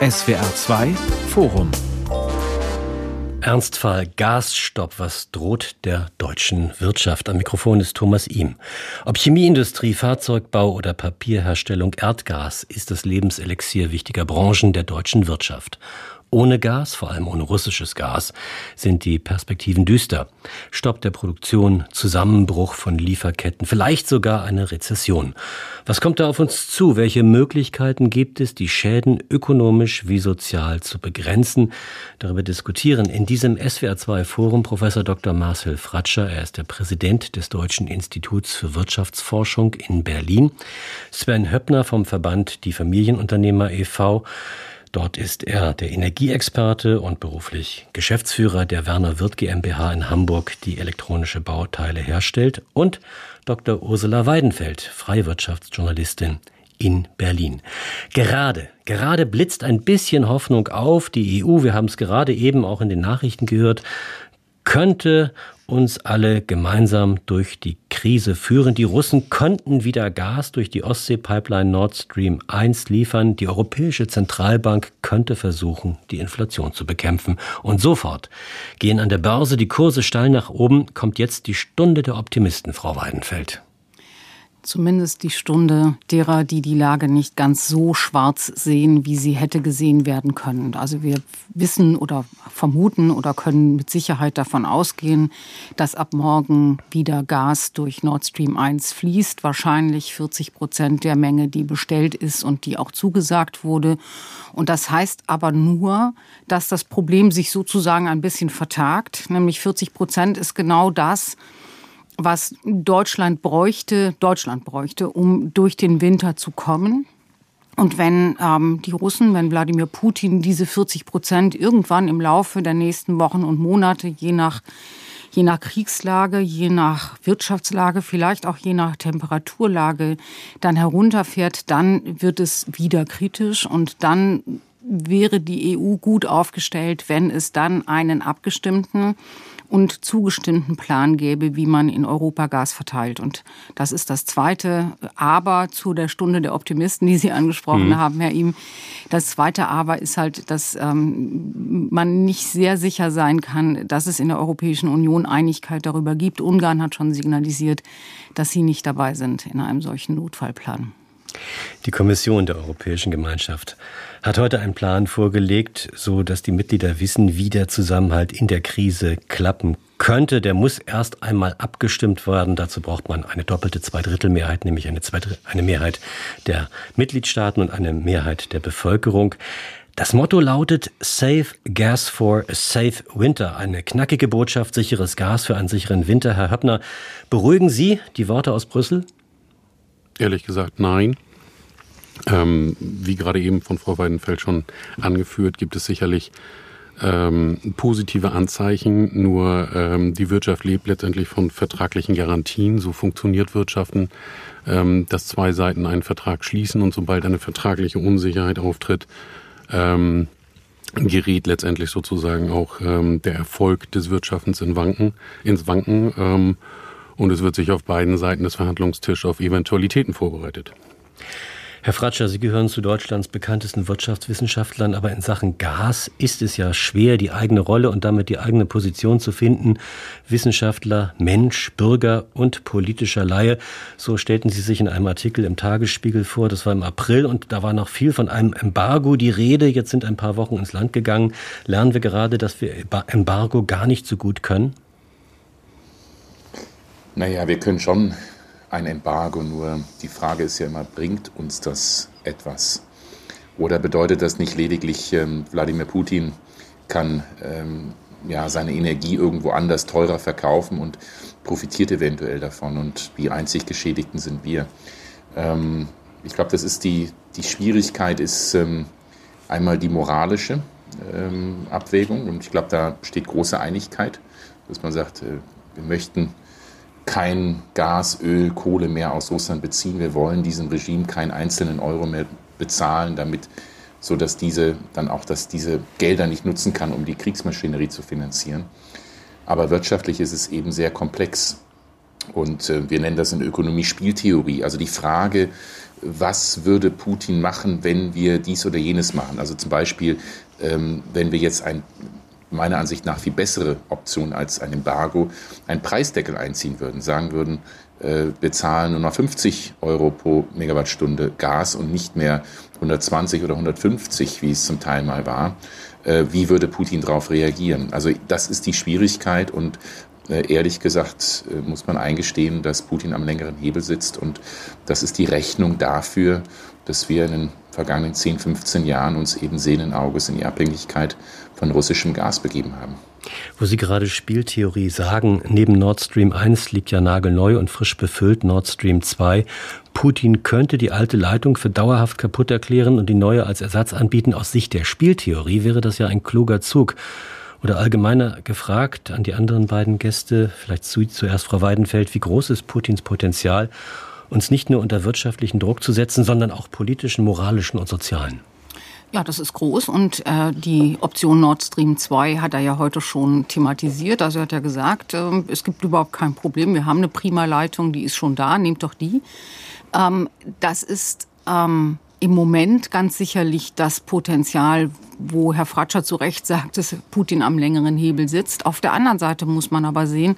SWR 2 Forum Ernstfall Gasstopp, was droht der deutschen Wirtschaft? Am Mikrofon ist Thomas Ihm. Ob Chemieindustrie, Fahrzeugbau oder Papierherstellung, Erdgas ist das Lebenselixier wichtiger Branchen der deutschen Wirtschaft. Ohne Gas, vor allem ohne russisches Gas, sind die Perspektiven düster. Stopp der Produktion, Zusammenbruch von Lieferketten, vielleicht sogar eine Rezession. Was kommt da auf uns zu? Welche Möglichkeiten gibt es, die Schäden ökonomisch wie sozial zu begrenzen? Darüber diskutieren in diesem SWR2 Forum Professor Dr. Marcel Fratscher. Er ist der Präsident des Deutschen Instituts für Wirtschaftsforschung in Berlin. Sven Höppner vom Verband Die Familienunternehmer e.V. Dort ist er der Energieexperte und beruflich Geschäftsführer der Werner Wirth GmbH in Hamburg, die elektronische Bauteile herstellt, und Dr. Ursula Weidenfeld, Freiwirtschaftsjournalistin in Berlin. Gerade, gerade blitzt ein bisschen Hoffnung auf. Die EU, wir haben es gerade eben auch in den Nachrichten gehört, könnte uns alle gemeinsam durch die Krise führen. Die Russen könnten wieder Gas durch die Ostsee-Pipeline Nord Stream 1 liefern. Die Europäische Zentralbank könnte versuchen, die Inflation zu bekämpfen. Und sofort gehen an der Börse die Kurse steil nach oben. Kommt jetzt die Stunde der Optimisten, Frau Weidenfeld zumindest die Stunde derer, die die Lage nicht ganz so schwarz sehen, wie sie hätte gesehen werden können. Also wir wissen oder vermuten oder können mit Sicherheit davon ausgehen, dass ab morgen wieder Gas durch Nord Stream 1 fließt. Wahrscheinlich 40 Prozent der Menge, die bestellt ist und die auch zugesagt wurde. Und das heißt aber nur, dass das Problem sich sozusagen ein bisschen vertagt. Nämlich 40 Prozent ist genau das, was Deutschland bräuchte, Deutschland bräuchte, um durch den Winter zu kommen. Und wenn ähm, die Russen, wenn Wladimir Putin diese 40 Prozent irgendwann im Laufe der nächsten Wochen und Monate, je nach, je nach Kriegslage, je nach Wirtschaftslage, vielleicht auch je nach Temperaturlage, dann herunterfährt, dann wird es wieder kritisch und dann wäre die EU gut aufgestellt, wenn es dann einen abgestimmten und zugestimmten Plan gäbe, wie man in Europa Gas verteilt. Und das ist das zweite Aber zu der Stunde der Optimisten, die Sie angesprochen mhm. haben, Herr Ihm. Das zweite Aber ist halt, dass ähm, man nicht sehr sicher sein kann, dass es in der Europäischen Union Einigkeit darüber gibt. Ungarn hat schon signalisiert, dass sie nicht dabei sind in einem solchen Notfallplan. Die Kommission der Europäischen Gemeinschaft hat heute einen Plan vorgelegt, so dass die Mitglieder wissen, wie der Zusammenhalt in der Krise klappen könnte. Der muss erst einmal abgestimmt werden. Dazu braucht man eine doppelte Zweidrittelmehrheit, nämlich eine, Zweidrittel, eine Mehrheit der Mitgliedstaaten und eine Mehrheit der Bevölkerung. Das Motto lautet Save Gas for a Safe Winter. Eine knackige Botschaft, sicheres Gas für einen sicheren Winter. Herr Höppner, beruhigen Sie die Worte aus Brüssel? Ehrlich gesagt, nein. Ähm, wie gerade eben von Frau Weidenfeld schon angeführt, gibt es sicherlich ähm, positive Anzeichen, nur ähm, die Wirtschaft lebt letztendlich von vertraglichen Garantien. So funktioniert Wirtschaften, ähm, dass zwei Seiten einen Vertrag schließen und sobald eine vertragliche Unsicherheit auftritt, ähm, gerät letztendlich sozusagen auch ähm, der Erfolg des Wirtschaftens in Wanken, ins Wanken. Ähm, und es wird sich auf beiden Seiten des Verhandlungstisches auf Eventualitäten vorbereitet. Herr Fratscher, Sie gehören zu Deutschlands bekanntesten Wirtschaftswissenschaftlern, aber in Sachen Gas ist es ja schwer, die eigene Rolle und damit die eigene Position zu finden. Wissenschaftler, Mensch, Bürger und politischer Laie. So stellten Sie sich in einem Artikel im Tagesspiegel vor. Das war im April und da war noch viel von einem Embargo die Rede. Jetzt sind ein paar Wochen ins Land gegangen. Lernen wir gerade, dass wir Embargo gar nicht so gut können? Naja, wir können schon ein Embargo, nur die Frage ist ja immer, bringt uns das etwas? Oder bedeutet das nicht lediglich, ähm, Wladimir Putin kann ähm, ja, seine Energie irgendwo anders teurer verkaufen und profitiert eventuell davon und die einzig Geschädigten sind wir. Ähm, ich glaube, das ist die, die Schwierigkeit ist ähm, einmal die moralische ähm, Abwägung und ich glaube, da besteht große Einigkeit, dass man sagt, äh, wir möchten kein Gas, Öl, Kohle mehr aus Russland beziehen. Wir wollen diesem Regime keinen einzelnen Euro mehr bezahlen, damit so dass diese dann auch, dass diese Gelder nicht nutzen kann, um die Kriegsmaschinerie zu finanzieren. Aber wirtschaftlich ist es eben sehr komplex. Und äh, wir nennen das in Ökonomie Spieltheorie. Also die Frage, was würde Putin machen, wenn wir dies oder jenes machen. Also zum Beispiel, ähm, wenn wir jetzt ein meiner Ansicht nach viel bessere Option als ein Embargo, einen Preisdeckel einziehen würden, sagen würden, äh, wir zahlen nur noch 50 Euro pro Megawattstunde Gas und nicht mehr 120 oder 150, wie es zum Teil mal war. Äh, wie würde Putin darauf reagieren? Also das ist die Schwierigkeit und äh, ehrlich gesagt muss man eingestehen, dass Putin am längeren Hebel sitzt und das ist die Rechnung dafür, dass wir in den vergangenen 10, 15 Jahren uns eben sehenden in die Abhängigkeit von russischem Gas begeben haben. Wo Sie gerade Spieltheorie sagen, neben Nord Stream 1 liegt ja nagelneu und frisch befüllt Nord Stream 2. Putin könnte die alte Leitung für dauerhaft kaputt erklären und die neue als Ersatz anbieten. Aus Sicht der Spieltheorie wäre das ja ein kluger Zug. Oder allgemeiner gefragt an die anderen beiden Gäste, vielleicht zuerst Frau Weidenfeld, wie groß ist Putins Potenzial, uns nicht nur unter wirtschaftlichen Druck zu setzen, sondern auch politischen, moralischen und sozialen? Ja, das ist groß und äh, die Option Nord Stream 2 hat er ja heute schon thematisiert. Also er hat ja gesagt, äh, es gibt überhaupt kein Problem. Wir haben eine prima Leitung, die ist schon da, nehmt doch die. Ähm, das ist ähm, im Moment ganz sicherlich das Potenzial, wo Herr Fratscher zu Recht sagt, dass Putin am längeren Hebel sitzt. Auf der anderen Seite muss man aber sehen,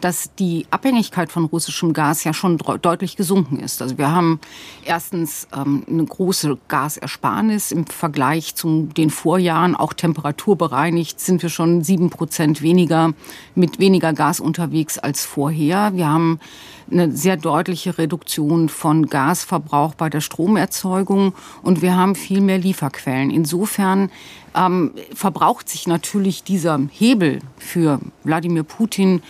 dass die Abhängigkeit von russischem Gas ja schon deutlich gesunken ist. Also wir haben erstens ähm, eine große Gasersparnis im Vergleich zu den Vorjahren, auch temperaturbereinigt sind wir schon sieben Prozent weniger mit weniger Gas unterwegs als vorher. Wir haben eine sehr deutliche Reduktion von Gasverbrauch bei der Stromerzeugung und wir haben viel mehr Lieferquellen. Insofern ähm, verbraucht sich natürlich dieser Hebel für Wladimir Putin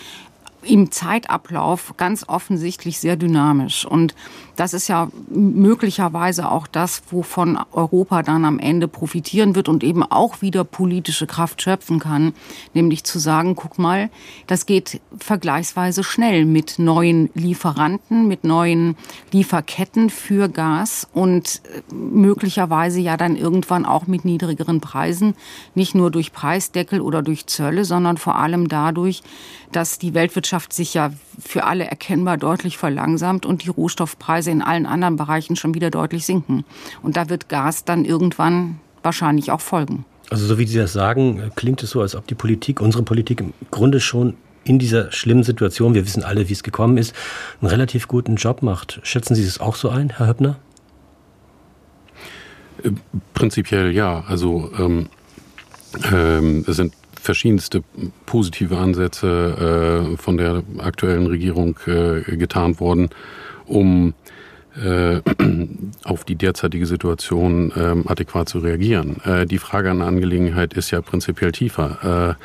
im Zeitablauf ganz offensichtlich sehr dynamisch. Und das ist ja möglicherweise auch das, wovon Europa dann am Ende profitieren wird und eben auch wieder politische Kraft schöpfen kann, nämlich zu sagen, guck mal, das geht vergleichsweise schnell mit neuen Lieferanten, mit neuen Lieferketten für Gas und äh, möglicherweise ja dann irgendwann auch mit niedrigeren Preisen, nicht nur durch Preisdeckel oder durch Zölle, sondern vor allem dadurch, dass die Weltwirtschaft sich ja für alle erkennbar deutlich verlangsamt und die Rohstoffpreise in allen anderen Bereichen schon wieder deutlich sinken. Und da wird Gas dann irgendwann wahrscheinlich auch folgen. Also so wie Sie das sagen, klingt es so, als ob die Politik, unsere Politik im Grunde schon in dieser schlimmen Situation, wir wissen alle, wie es gekommen ist, einen relativ guten Job macht. Schätzen Sie es auch so ein, Herr Höppner? Äh, prinzipiell ja. Also ähm, ähm, es sind verschiedenste positive Ansätze äh, von der aktuellen Regierung äh, getan worden, um äh, auf die derzeitige Situation äh, adäquat zu reagieren. Die Frage an der Angelegenheit ist ja prinzipiell tiefer.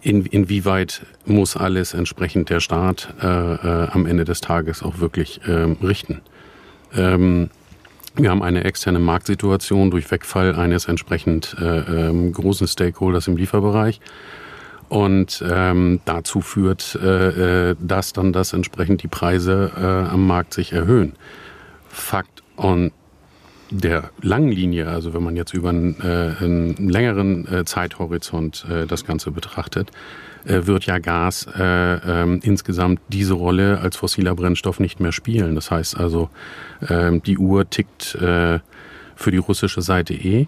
In, inwieweit muss alles entsprechend der Staat am Ende des Tages auch wirklich ähm, richten? Wir haben eine externe Marktsituation durch Wegfall eines entsprechend äh, ähm, großen Stakeholders im Lieferbereich. Und ähm, dazu führt, äh, äh, dass dann das entsprechend die Preise äh, am Markt sich erhöhen. Fakt on der langen Linie, also wenn man jetzt über einen, äh, einen längeren äh, Zeithorizont äh, das Ganze betrachtet, wird ja Gas äh, äh, insgesamt diese Rolle als fossiler Brennstoff nicht mehr spielen. Das heißt also, äh, die Uhr tickt äh, für die russische Seite eh.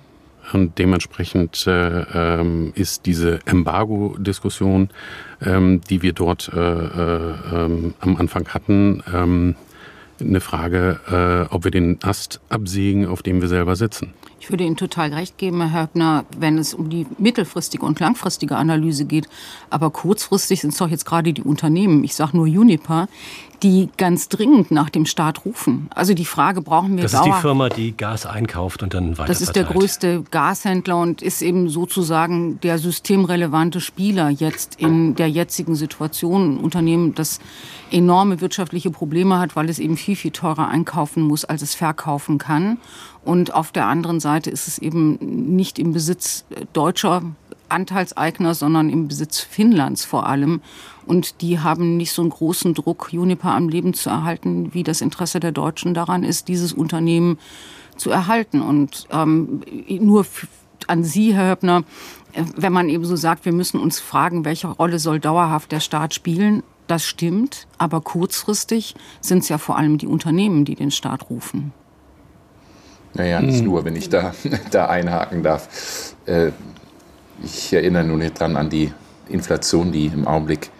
Und dementsprechend äh, ähm, ist diese Embargo-Diskussion, ähm, die wir dort äh, äh, ähm, am Anfang hatten, ähm, eine Frage, äh, ob wir den Ast absägen, auf dem wir selber sitzen. Ich würde Ihnen total recht geben, Herr Höppner, wenn es um die mittelfristige und langfristige Analyse geht. Aber kurzfristig sind es doch jetzt gerade die Unternehmen, ich sage nur Uniper, die ganz dringend nach dem Staat rufen. Also die Frage, brauchen wir Das ist die Firma, die Gas einkauft und dann weiter Das ist der größte Gashändler und ist eben sozusagen der systemrelevante Spieler jetzt in der jetzigen Situation. Ein Unternehmen, das enorme wirtschaftliche Probleme hat, weil es eben viel, viel teurer einkaufen muss, als es verkaufen kann. Und auf der anderen Seite ist es eben nicht im Besitz deutscher Anteilseigner, sondern im Besitz Finnlands vor allem. Und die haben nicht so einen großen Druck, Juniper am Leben zu erhalten, wie das Interesse der Deutschen daran ist, dieses Unternehmen zu erhalten. Und ähm, nur an Sie, Herr Höppner, äh, wenn man eben so sagt, wir müssen uns fragen, welche Rolle soll dauerhaft der Staat spielen, das stimmt, aber kurzfristig sind es ja vor allem die Unternehmen, die den Staat rufen. Naja, nicht hm. nur, wenn ich da, da einhaken darf. Äh, ich erinnere nur nicht dran an die Inflation, die im Augenblick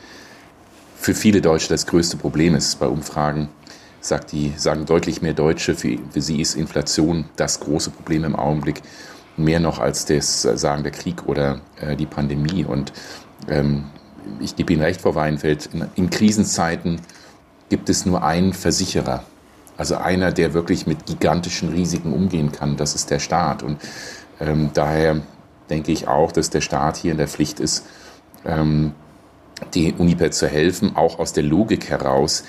für viele Deutsche das größte Problem ist. Bei Umfragen sagt die, sagen deutlich mehr Deutsche, für, für sie ist Inflation das große Problem im Augenblick. Mehr noch als das Sagen der Krieg oder äh, die Pandemie. Und ähm, ich gebe Ihnen recht, Frau Weinfeld, in, in Krisenzeiten gibt es nur einen Versicherer. Also einer, der wirklich mit gigantischen Risiken umgehen kann, das ist der Staat. Und ähm, daher denke ich auch, dass der Staat hier in der Pflicht ist, ähm, die Uniper zu helfen, auch aus der Logik heraus.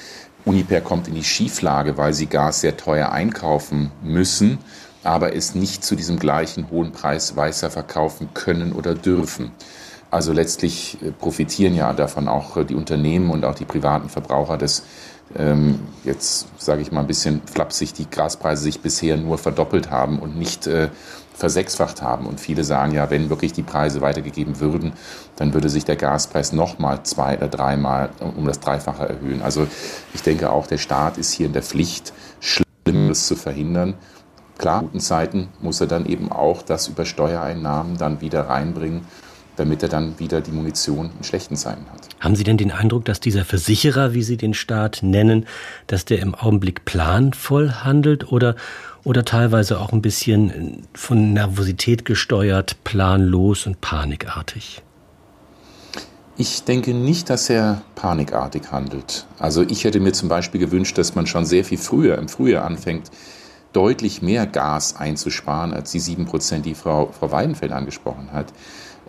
Uniper kommt in die Schieflage, weil sie Gas sehr teuer einkaufen müssen, aber es nicht zu diesem gleichen hohen Preis weiter verkaufen können oder dürfen. Also letztlich äh, profitieren ja davon auch äh, die Unternehmen und auch die privaten Verbraucher, dass ähm, jetzt sage ich mal ein bisschen flapsig, die Gaspreise sich bisher nur verdoppelt haben und nicht äh, versechsfacht haben. Und viele sagen ja, wenn wirklich die Preise weitergegeben würden, dann würde sich der Gaspreis nochmal zwei oder dreimal um das Dreifache erhöhen. Also ich denke auch, der Staat ist hier in der Pflicht, Schlimmes zu verhindern. Klar, in guten Zeiten muss er dann eben auch das über Steuereinnahmen dann wieder reinbringen, damit er dann wieder die Munition in schlechten Zeiten hat. Haben Sie denn den Eindruck, dass dieser Versicherer, wie Sie den Staat nennen, dass der im Augenblick planvoll handelt oder oder teilweise auch ein bisschen von Nervosität gesteuert, planlos und panikartig? Ich denke nicht, dass er panikartig handelt. Also ich hätte mir zum Beispiel gewünscht, dass man schon sehr viel früher, im Frühjahr anfängt, deutlich mehr Gas einzusparen, als die sieben Prozent, die Frau, Frau Weidenfeld angesprochen hat.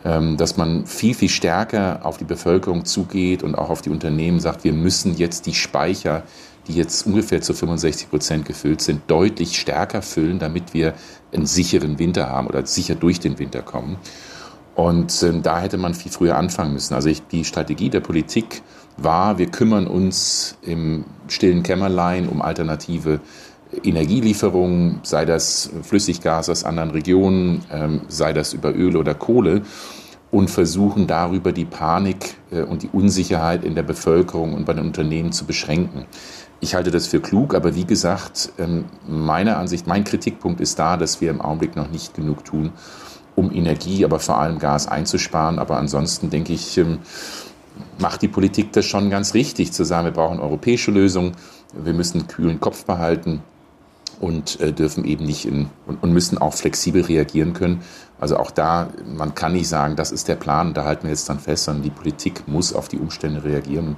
Ähm, dass man viel, viel stärker auf die Bevölkerung zugeht und auch auf die Unternehmen sagt, wir müssen jetzt die Speicher die jetzt ungefähr zu 65 Prozent gefüllt sind, deutlich stärker füllen, damit wir einen sicheren Winter haben oder sicher durch den Winter kommen. Und äh, da hätte man viel früher anfangen müssen. Also ich, die Strategie der Politik war, wir kümmern uns im stillen Kämmerlein um alternative Energielieferungen, sei das Flüssiggas aus anderen Regionen, ähm, sei das über Öl oder Kohle und versuchen darüber die Panik äh, und die Unsicherheit in der Bevölkerung und bei den Unternehmen zu beschränken. Ich halte das für klug, aber wie gesagt, ähm, meiner Ansicht, mein Kritikpunkt ist da, dass wir im Augenblick noch nicht genug tun, um Energie, aber vor allem Gas einzusparen. Aber ansonsten denke ich, ähm, macht die Politik das schon ganz richtig, zu sagen, wir brauchen europäische Lösungen, wir müssen einen kühlen Kopf behalten und äh, dürfen eben nicht in, und, und, müssen auch flexibel reagieren können. Also auch da, man kann nicht sagen, das ist der Plan, da halten wir jetzt dann fest, sondern die Politik muss auf die Umstände reagieren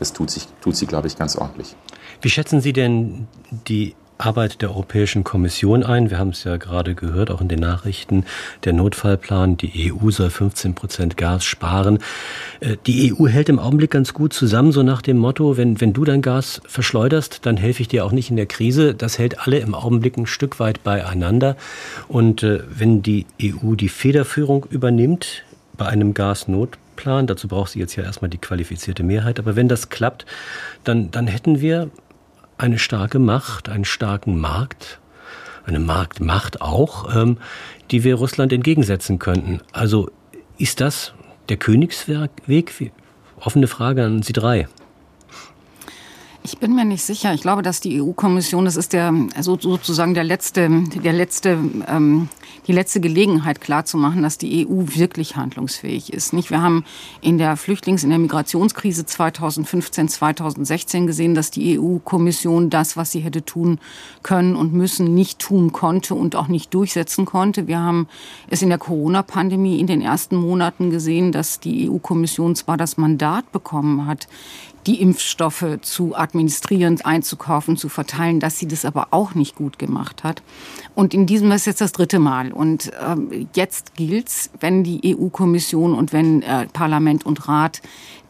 das tut, sich, tut sie, glaube ich, ganz ordentlich. Wie schätzen Sie denn die Arbeit der Europäischen Kommission ein. Wir haben es ja gerade gehört, auch in den Nachrichten, der Notfallplan, die EU soll 15 Prozent Gas sparen. Äh, die EU hält im Augenblick ganz gut zusammen, so nach dem Motto, wenn, wenn du dein Gas verschleuderst, dann helfe ich dir auch nicht in der Krise. Das hält alle im Augenblick ein Stück weit beieinander. Und äh, wenn die EU die Federführung übernimmt bei einem Gasnotplan, Plan. Dazu braucht sie jetzt ja erstmal die qualifizierte Mehrheit. Aber wenn das klappt, dann, dann hätten wir eine starke Macht, einen starken Markt, eine Marktmacht auch, ähm, die wir Russland entgegensetzen könnten. Also ist das der Königsweg? Offene Frage an Sie drei. Ich bin mir nicht sicher. Ich glaube, dass die EU-Kommission, das ist der also sozusagen der letzte, der letzte, ähm, die letzte Gelegenheit klarzumachen, dass die EU wirklich handlungsfähig ist. Nicht? Wir haben in der Flüchtlings-, in der Migrationskrise 2015, 2016 gesehen, dass die EU-Kommission das, was sie hätte tun können und müssen, nicht tun konnte und auch nicht durchsetzen konnte. Wir haben es in der Corona-Pandemie in den ersten Monaten gesehen, dass die EU-Kommission zwar das Mandat bekommen hat, die Impfstoffe zu administrieren, einzukaufen, zu verteilen, dass sie das aber auch nicht gut gemacht hat. Und in diesem ist jetzt das dritte Mal. Und ähm, jetzt gilt's, wenn die EU-Kommission und wenn äh, Parlament und Rat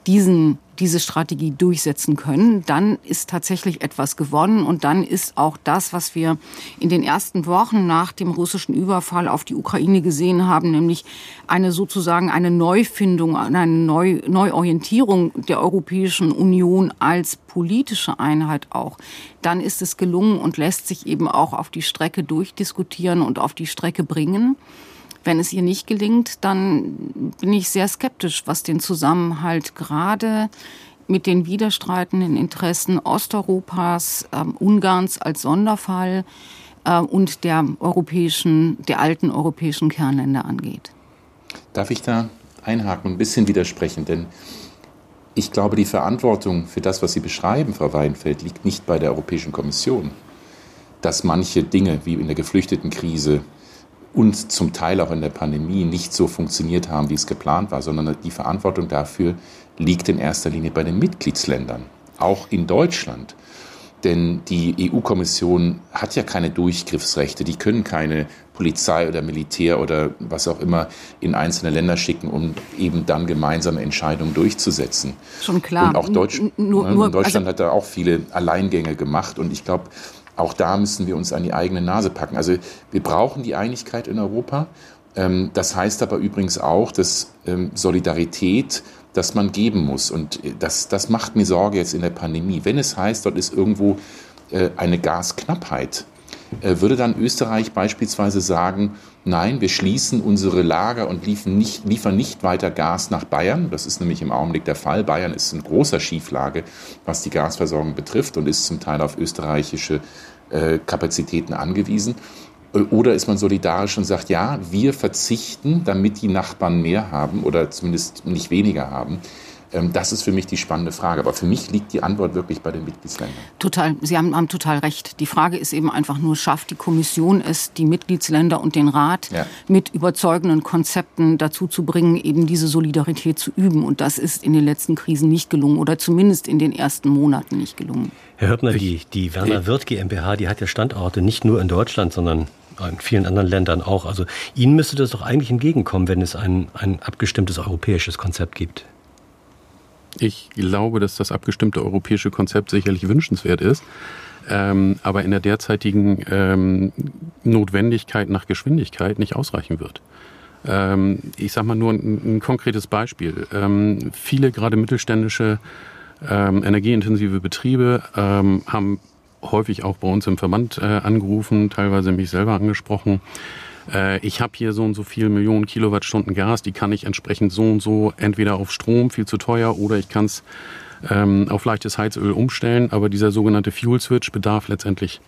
diesen diese Strategie durchsetzen können, dann ist tatsächlich etwas gewonnen und dann ist auch das, was wir in den ersten Wochen nach dem russischen Überfall auf die Ukraine gesehen haben, nämlich eine sozusagen eine Neufindung, eine Neu Neuorientierung der Europäischen Union als politische Einheit auch, dann ist es gelungen und lässt sich eben auch auf die Strecke durchdiskutieren und auf die Strecke bringen. Wenn es ihr nicht gelingt, dann bin ich sehr skeptisch, was den Zusammenhalt gerade mit den widerstreitenden Interessen Osteuropas, äh, Ungarns als Sonderfall, äh, und der europäischen, der alten europäischen Kernländer angeht. Darf ich da einhaken und ein bisschen widersprechen? Denn ich glaube, die Verantwortung für das, was Sie beschreiben, Frau Weinfeld, liegt nicht bei der Europäischen Kommission. Dass manche Dinge wie in der Geflüchtetenkrise und zum Teil auch in der Pandemie nicht so funktioniert haben, wie es geplant war, sondern die Verantwortung dafür liegt in erster Linie bei den Mitgliedsländern, auch in Deutschland. Denn die EU-Kommission hat ja keine Durchgriffsrechte. Die können keine Polizei oder Militär oder was auch immer in einzelne Länder schicken, um eben dann gemeinsame Entscheidungen durchzusetzen. Schon klar. Und auch Deutsch, nur, nur, Deutschland also, hat da auch viele Alleingänge gemacht. Und ich glaube, auch da müssen wir uns an die eigene Nase packen. Also wir brauchen die Einigkeit in Europa. Ähm, das heißt aber übrigens auch, dass ähm, Solidarität das man geben muss. Und das, das macht mir Sorge jetzt in der Pandemie. Wenn es heißt, dort ist irgendwo äh, eine Gasknappheit, äh, würde dann Österreich beispielsweise sagen, nein, wir schließen unsere Lager und liefern nicht, liefern nicht weiter Gas nach Bayern. Das ist nämlich im Augenblick der Fall. Bayern ist in großer Schieflage, was die Gasversorgung betrifft und ist zum Teil auf österreichische äh, Kapazitäten angewiesen. Oder ist man solidarisch und sagt, ja, wir verzichten, damit die Nachbarn mehr haben oder zumindest nicht weniger haben. Ähm, das ist für mich die spannende Frage. Aber für mich liegt die Antwort wirklich bei den Mitgliedsländern. Total, Sie haben, haben total recht. Die Frage ist eben einfach nur, schafft die Kommission es, die Mitgliedsländer und den Rat ja. mit überzeugenden Konzepten dazu zu bringen, eben diese Solidarität zu üben. Und das ist in den letzten Krisen nicht gelungen oder zumindest in den ersten Monaten nicht gelungen. Herr Höppner, die, die Werner Wirth GmbH, die hat ja Standorte nicht nur in Deutschland, sondern in vielen anderen Ländern auch. Also Ihnen müsste das doch eigentlich entgegenkommen, wenn es ein, ein abgestimmtes europäisches Konzept gibt. Ich glaube, dass das abgestimmte europäische Konzept sicherlich wünschenswert ist. Ähm, aber in der derzeitigen ähm, Notwendigkeit nach Geschwindigkeit nicht ausreichen wird. Ähm, ich sage mal nur ein, ein konkretes Beispiel. Ähm, viele gerade mittelständische ähm, energieintensive Betriebe ähm, haben häufig auch bei uns im Verband äh, angerufen, teilweise mich selber angesprochen. Äh, ich habe hier so und so viele Millionen Kilowattstunden Gas, die kann ich entsprechend so und so entweder auf Strom, viel zu teuer, oder ich kann es ähm, auf leichtes Heizöl umstellen. Aber dieser sogenannte Fuel Switch bedarf letztendlich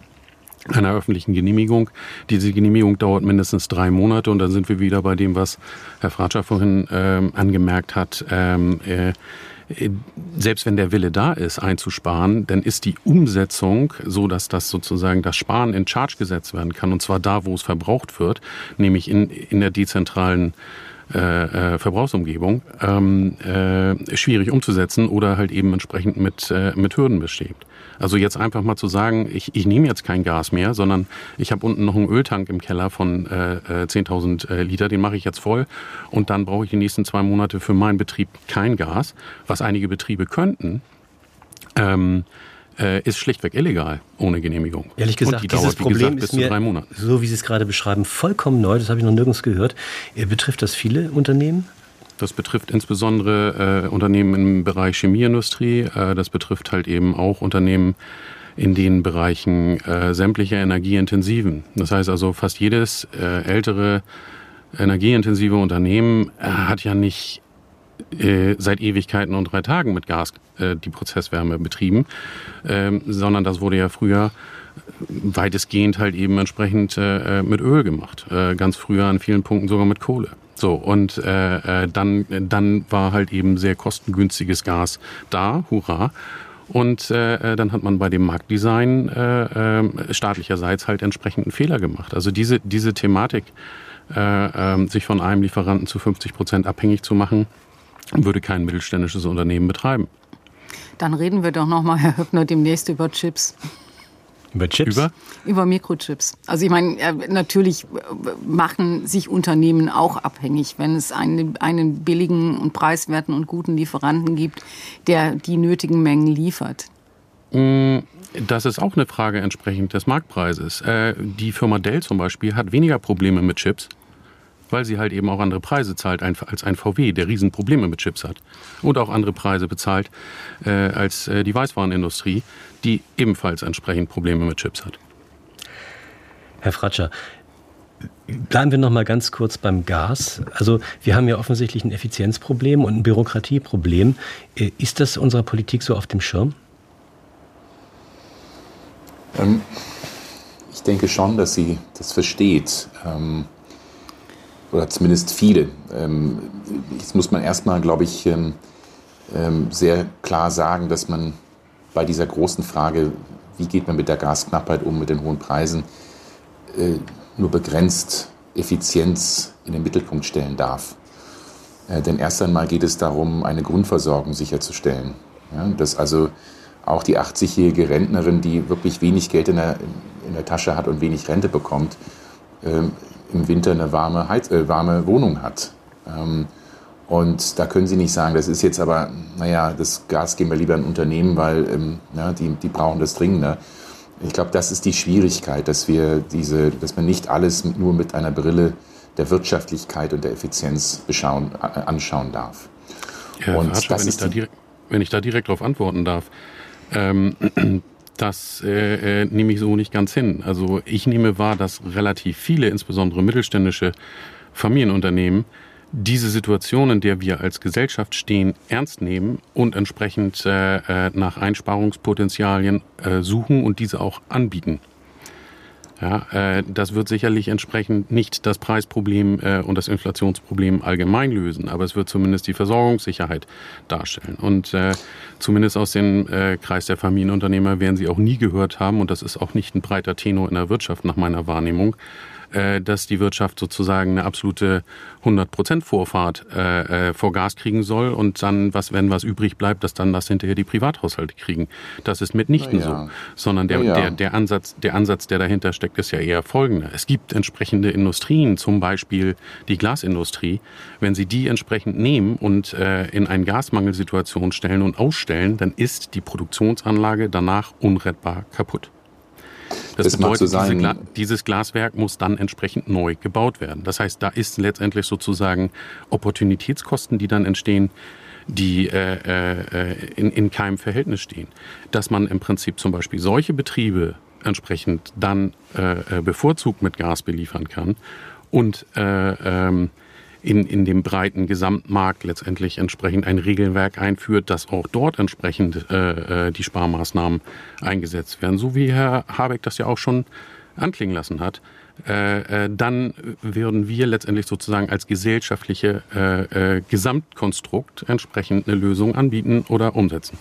einer öffentlichen Genehmigung. Diese Genehmigung dauert mindestens drei Monate und dann sind wir wieder bei dem, was Herr Fratscher vorhin ähm, angemerkt hat. Ähm, äh, selbst wenn der Wille da ist, einzusparen, dann ist die Umsetzung so, dass das sozusagen das Sparen in Charge gesetzt werden kann. Und zwar da, wo es verbraucht wird, nämlich in, in der dezentralen äh, äh, Verbrauchsumgebung ähm, äh, schwierig umzusetzen oder halt eben entsprechend mit, äh, mit Hürden besteht. Also jetzt einfach mal zu sagen, ich, ich nehme jetzt kein Gas mehr, sondern ich habe unten noch einen Öltank im Keller von äh, 10.000 äh, äh, Liter, den mache ich jetzt voll und dann brauche ich die nächsten zwei Monate für meinen Betrieb kein Gas, was einige Betriebe könnten. Ähm, äh, ist schlichtweg illegal ohne Genehmigung. Ehrlich gesagt, die dieses dauert, Problem gesagt, ist mir, so wie Sie es gerade beschreiben, vollkommen neu. Das habe ich noch nirgends gehört. Äh, betrifft das viele Unternehmen? Das betrifft insbesondere äh, Unternehmen im Bereich Chemieindustrie. Äh, das betrifft halt eben auch Unternehmen in den Bereichen äh, sämtlicher energieintensiven. Das heißt also, fast jedes äh, ältere energieintensive Unternehmen äh, hat ja nicht äh, seit Ewigkeiten und drei Tagen mit Gas die Prozesswärme betrieben, ähm, sondern das wurde ja früher weitestgehend halt eben entsprechend mit Öl gemacht. ganz früher an vielen Punkten sogar mit Kohle. So, und äh, äh, dann, dann war halt eben sehr kostengünstiges Gas da, hurra. Und äh, äh, dann hat man bei dem Marktdesign äh, äh, staatlicherseits halt entsprechend einen Fehler gemacht. Also diese, diese Thematik, äh, äh, sich von einem Lieferanten zu 50 Prozent abhängig zu machen, würde kein mittelständisches Unternehmen betreiben. Dann reden wir doch noch mal, Herr Höppner, demnächst über Chips. Über Chips? Über? Über Mikrochips. Also ich meine, natürlich machen sich Unternehmen auch abhängig, wenn es einen, einen billigen und preiswerten und guten Lieferanten gibt, der die nötigen Mengen liefert. Mm, das ist auch eine Frage entsprechend des Marktpreises. Äh, die Firma Dell zum Beispiel hat weniger Probleme mit Chips weil sie halt eben auch andere Preise zahlt als ein VW, der Riesenprobleme mit Chips hat. Und auch andere Preise bezahlt äh, als äh, die Weißwarenindustrie, die ebenfalls entsprechend Probleme mit Chips hat. Herr Fratscher, Bleiben wir noch mal ganz kurz beim Gas. Also wir haben ja offensichtlich ein Effizienzproblem und ein Bürokratieproblem. Äh, ist das unserer Politik so auf dem Schirm? Ähm, Ich denke schon, dass sie das versteht. Ähm, oder zumindest viele. Ähm, jetzt muss man erstmal, glaube ich, ähm, ähm, sehr klar sagen, dass man bei dieser großen Frage, wie geht man mit der Gasknappheit um, mit den hohen Preisen, äh, nur begrenzt Effizienz in den Mittelpunkt stellen darf. Äh, denn erst einmal geht es darum, eine Grundversorgung sicherzustellen. Dass also auch die 80-jährige Rentnerin, die wirklich wenig Geld in der, in der Tasche hat und wenig Rente bekommt, im Winter eine warme, Heiz äh, warme Wohnung hat. Ähm, und da können Sie nicht sagen, das ist jetzt aber, naja, das Gas geben wir lieber an Unternehmen, weil ähm, ja, die, die brauchen das dringender. Ich glaube, das ist die Schwierigkeit, dass wir diese, dass man nicht alles nur mit einer Brille der Wirtschaftlichkeit und der Effizienz beschauen, äh, anschauen darf. Herr und Hatscher, wenn, ich da direkt, wenn ich da direkt darauf antworten darf, ähm, das äh, äh, nehme ich so nicht ganz hin. Also ich nehme wahr, dass relativ viele, insbesondere mittelständische Familienunternehmen, diese Situation, in der wir als Gesellschaft stehen, ernst nehmen und entsprechend äh, äh nach Einsparungspotenzialien äh, suchen und diese auch anbieten. Ja, äh, das wird sicherlich entsprechend nicht das Preisproblem äh, und das Inflationsproblem allgemein lösen, aber es wird zumindest die Versorgungssicherheit darstellen. Und äh, zumindest aus dem äh, Kreis der Familienunternehmer werden Sie auch nie gehört haben, und das ist auch nicht ein breiter Tenor in der Wirtschaft nach meiner Wahrnehmung, dass die Wirtschaft sozusagen eine absolute 100% Vorfahrt äh, äh, vor Gas kriegen soll und dann, was, wenn was übrig bleibt, dass dann das hinterher die Privathaushalte kriegen. Das ist mitnichten ja. so, sondern der, ja. der, der, Ansatz, der Ansatz, der dahinter steckt, ist ja eher folgender. Es gibt entsprechende Industrien, zum Beispiel die Glasindustrie. Wenn Sie die entsprechend nehmen und äh, in eine Gasmangelsituation stellen und ausstellen, dann ist die Produktionsanlage danach unrettbar kaputt. Das, das bedeutet, diese Gla dieses Glaswerk muss dann entsprechend neu gebaut werden. Das heißt, da ist letztendlich sozusagen Opportunitätskosten, die dann entstehen, die äh, äh, in, in keinem Verhältnis stehen. Dass man im Prinzip zum Beispiel solche Betriebe entsprechend dann äh, äh bevorzugt mit Gas beliefern kann und äh, ähm, in, in dem breiten Gesamtmarkt letztendlich entsprechend ein Regelwerk einführt, dass auch dort entsprechend äh, äh, die Sparmaßnahmen eingesetzt werden, so wie Herr Habeck das ja auch schon anklingen lassen hat. Äh, äh, dann würden wir letztendlich sozusagen als gesellschaftliche äh, äh, Gesamtkonstrukt entsprechend eine Lösung anbieten oder umsetzen.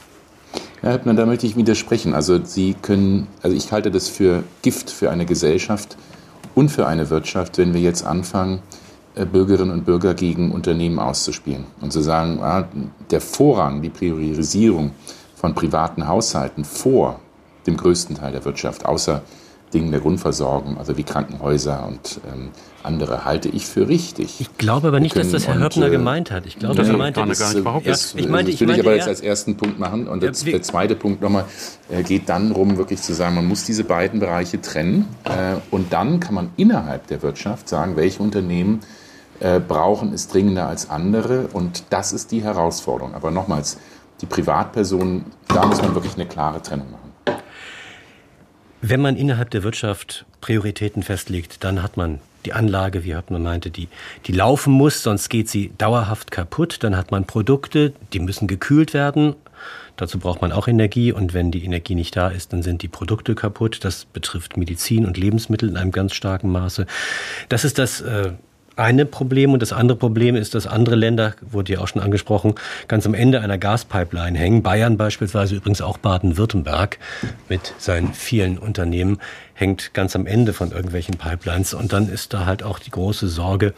Herr Heppner, da möchte ich widersprechen. Also Sie können, also ich halte das für Gift für eine Gesellschaft und für eine Wirtschaft, wenn wir jetzt anfangen, Bürgerinnen und Bürger gegen Unternehmen auszuspielen und zu sagen, ah, der Vorrang, die Priorisierung von privaten Haushalten vor dem größten Teil der Wirtschaft, außer Dingen der Grundversorgung, also wie Krankenhäuser und ähm, andere, halte ich für richtig. Ich glaube aber nicht, dass das Herr Höppner äh, gemeint hat. Ich glaube, nee, er meinte das, gar nicht überhaupt. Das, ich meinte, ich will ich aber jetzt als ersten Punkt machen. Und ja, der, zweite Punkt nochmal äh, geht dann darum, wirklich zu sagen, man muss diese beiden Bereiche trennen. Äh, und dann kann man innerhalb der Wirtschaft sagen, welche Unternehmen äh, brauchen es dringender als andere. Und das ist die Herausforderung. Aber nochmals, die Privatpersonen, da muss man wirklich eine klare Trennung machen. Wenn man innerhalb der Wirtschaft Prioritäten festlegt, dann hat man die Anlage, wie man meinte, die, die laufen muss, sonst geht sie dauerhaft kaputt. Dann hat man Produkte, die müssen gekühlt werden. Dazu braucht man auch Energie und wenn die Energie nicht da ist, dann sind die Produkte kaputt. Das betrifft Medizin und Lebensmittel in einem ganz starken Maße. Das ist das äh, eine Problem und das andere Problem ist, dass andere Länder, wurde ja auch schon angesprochen, ganz am Ende einer Gaspipeline hängen. Bayern beispielsweise, übrigens auch Baden-Württemberg mit seinen vielen Unternehmen, hängt ganz am Ende von irgendwelchen Pipelines. Und dann ist da halt auch die große Sorge,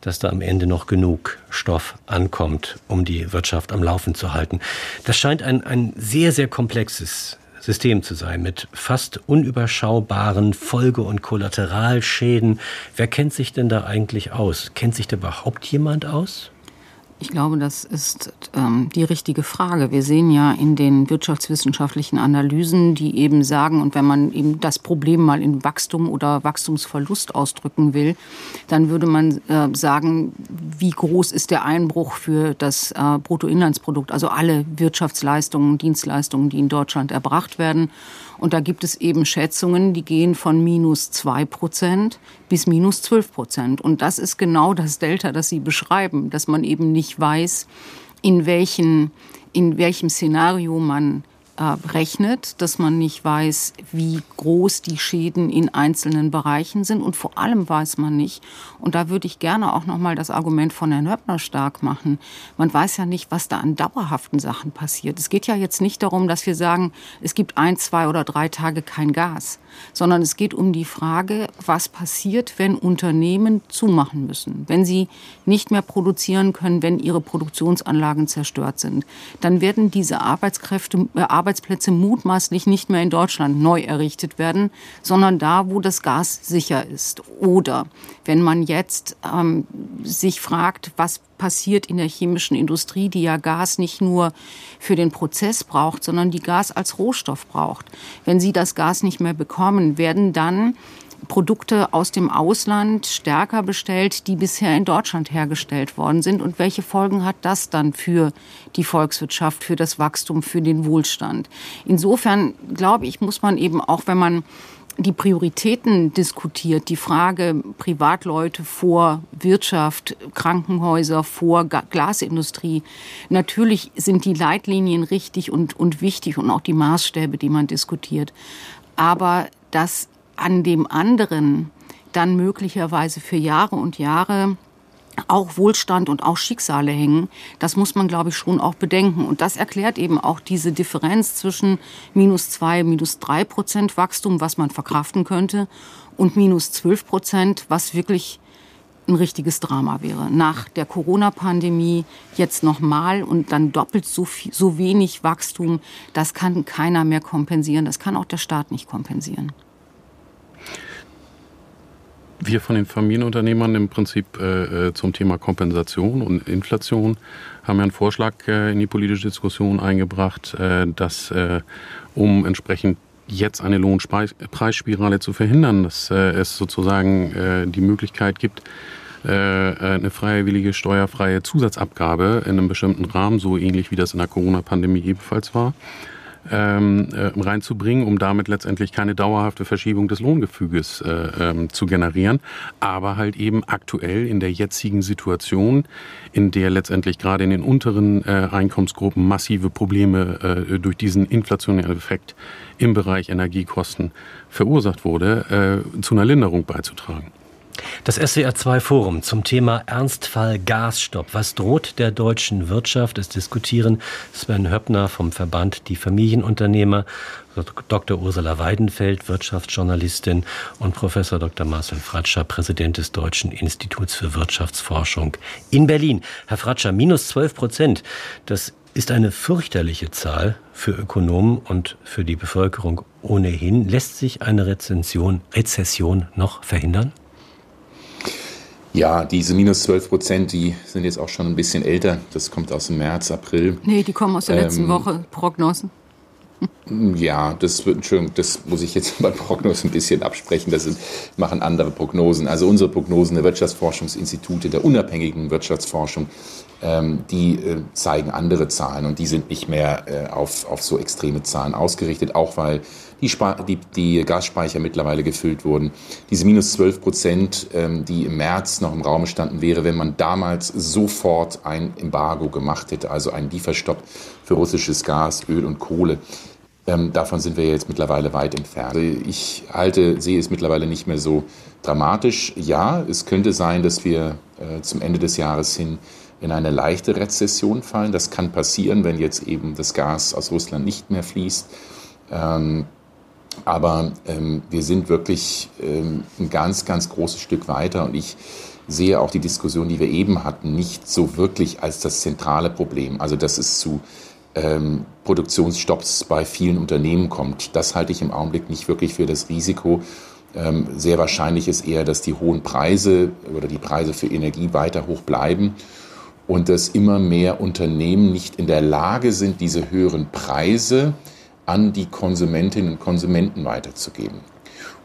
dass da am Ende noch genug Stoff ankommt, um die Wirtschaft am Laufen zu halten. Das scheint ein, ein sehr, sehr komplexes System zu sein mit fast unüberschaubaren Folge- und Kollateralschäden. Wer kennt sich denn da eigentlich aus? Kennt sich da überhaupt jemand aus? Ich glaube, das ist ähm, die richtige Frage. Wir sehen ja in den wirtschaftswissenschaftlichen Analysen, die eben sagen, und wenn man eben das Problem mal in Wachstum oder Wachstumsverlust ausdrücken will, dann würde man äh, sagen, wie groß ist der Einbruch für das äh, Bruttoinlandsprodukt, also alle Wirtschaftsleistungen, Dienstleistungen, die in Deutschland erbracht werden. Und da gibt es eben Schätzungen, die gehen von minus zwei Prozent bis minus zwölf Prozent. Und das ist genau das Delta, das Sie beschreiben, dass man eben nicht weiß, in, welchen, in welchem Szenario man rechnet, dass man nicht weiß, wie groß die Schäden in einzelnen Bereichen sind und vor allem weiß man nicht, und da würde ich gerne auch noch mal das Argument von Herrn Höppner stark machen, man weiß ja nicht, was da an dauerhaften Sachen passiert. Es geht ja jetzt nicht darum, dass wir sagen, es gibt ein, zwei oder drei Tage kein Gas, sondern es geht um die Frage, was passiert, wenn Unternehmen zumachen müssen, wenn sie nicht mehr produzieren können, wenn ihre Produktionsanlagen zerstört sind. Dann werden diese Arbeitskräfte, äh, Arbeitsplätze mutmaßlich nicht mehr in Deutschland neu errichtet werden, sondern da, wo das Gas sicher ist. Oder wenn man jetzt ähm, sich fragt, was passiert in der chemischen Industrie, die ja Gas nicht nur für den Prozess braucht, sondern die Gas als Rohstoff braucht. Wenn sie das Gas nicht mehr bekommen, werden dann Produkte aus dem Ausland stärker bestellt, die bisher in Deutschland hergestellt worden sind. Und welche Folgen hat das dann für die Volkswirtschaft, für das Wachstum, für den Wohlstand? Insofern glaube ich, muss man eben auch, wenn man die Prioritäten diskutiert, die Frage Privatleute vor Wirtschaft, Krankenhäuser vor Glasindustrie. Natürlich sind die Leitlinien richtig und, und wichtig und auch die Maßstäbe, die man diskutiert. Aber dass an dem anderen dann möglicherweise für Jahre und Jahre auch Wohlstand und auch Schicksale hängen. Das muss man, glaube ich, schon auch bedenken. Und das erklärt eben auch diese Differenz zwischen minus zwei, minus drei Prozent Wachstum, was man verkraften könnte, und minus zwölf Prozent, was wirklich ein richtiges Drama wäre. Nach der Corona-Pandemie jetzt nochmal und dann doppelt so, viel, so wenig Wachstum, das kann keiner mehr kompensieren. Das kann auch der Staat nicht kompensieren wir von den Familienunternehmern im Prinzip äh, äh, zum Thema Kompensation und Inflation haben ja einen Vorschlag äh, in die politische Diskussion eingebracht, äh, dass äh, um entsprechend jetzt eine Lohnpreisspirale zu verhindern, dass äh, es sozusagen die Möglichkeit gibt, eine freiwillige steuerfreie Zusatzabgabe in einem bestimmten Rahmen, so ähnlich wie das in der Corona-Pandemie ebenfalls war, ähm, äh, reinzubringen, um damit letztendlich keine dauerhafte Verschiebung des Lohngefüges äh, ähm, zu generieren, aber halt eben aktuell in der jetzigen Situation, in der letztendlich gerade in den unteren äh, Einkommensgruppen massive Probleme äh, durch diesen inflationären Effekt im Bereich Energiekosten verursacht wurde, äh, zu einer Linderung beizutragen. Das SWR2-Forum zum Thema Ernstfall Gasstopp. Was droht der deutschen Wirtschaft? Es diskutieren Sven Höppner vom Verband Die Familienunternehmer, Dr. Ursula Weidenfeld, Wirtschaftsjournalistin und Professor Dr. Marcel Fratscher, Präsident des Deutschen Instituts für Wirtschaftsforschung in Berlin. Herr Fratscher, minus 12 Prozent. Das ist eine fürchterliche Zahl für Ökonomen und für die Bevölkerung ohnehin. Lässt sich eine Rezension, Rezession noch verhindern? Ja, diese minus 12 Prozent, die sind jetzt auch schon ein bisschen älter. Das kommt aus dem März, April. Nee, die kommen aus der letzten ähm, Woche, Prognosen. Ja, das, Entschuldigung, das muss ich jetzt bei Prognosen ein bisschen absprechen. Das sind, machen andere Prognosen. Also unsere Prognosen der Wirtschaftsforschungsinstitute, der unabhängigen Wirtschaftsforschung, ähm, die äh, zeigen andere Zahlen und die sind nicht mehr äh, auf, auf so extreme Zahlen ausgerichtet, auch weil die, die, die Gasspeicher mittlerweile gefüllt wurden. Diese minus 12 Prozent, ähm, die im März noch im Raum standen, wäre, wenn man damals sofort ein Embargo gemacht hätte, also einen Lieferstopp für russisches Gas, Öl und Kohle. Ähm, davon sind wir jetzt mittlerweile weit entfernt. Also ich halte, sehe es mittlerweile nicht mehr so dramatisch. Ja, es könnte sein, dass wir äh, zum Ende des Jahres hin in eine leichte Rezession fallen. Das kann passieren, wenn jetzt eben das Gas aus Russland nicht mehr fließt. Ähm, aber ähm, wir sind wirklich ähm, ein ganz, ganz großes Stück weiter und ich sehe auch die Diskussion, die wir eben hatten, nicht so wirklich als das zentrale Problem. Also dass es zu ähm, Produktionsstopps bei vielen Unternehmen kommt, das halte ich im Augenblick nicht wirklich für das Risiko. Ähm, sehr wahrscheinlich ist eher, dass die hohen Preise oder die Preise für Energie weiter hoch bleiben und dass immer mehr Unternehmen nicht in der Lage sind, diese höheren Preise an die Konsumentinnen und Konsumenten weiterzugeben.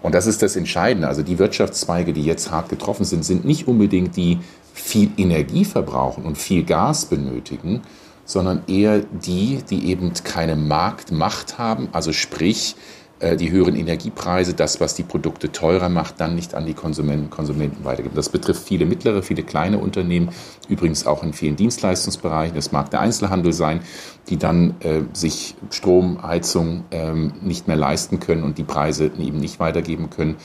Und das ist das Entscheidende. Also die Wirtschaftszweige, die jetzt hart getroffen sind, sind nicht unbedingt die viel Energie verbrauchen und viel Gas benötigen, sondern eher die, die eben keine Marktmacht haben, also sprich die höheren Energiepreise, das, was die Produkte teurer macht, dann nicht an die Konsumenten, Konsumenten weitergeben. Das betrifft viele mittlere, viele kleine Unternehmen, übrigens auch in vielen Dienstleistungsbereichen. Das mag der Einzelhandel sein, die dann äh, sich Strom, Heizung ähm, nicht mehr leisten können und die Preise eben nicht weitergeben können.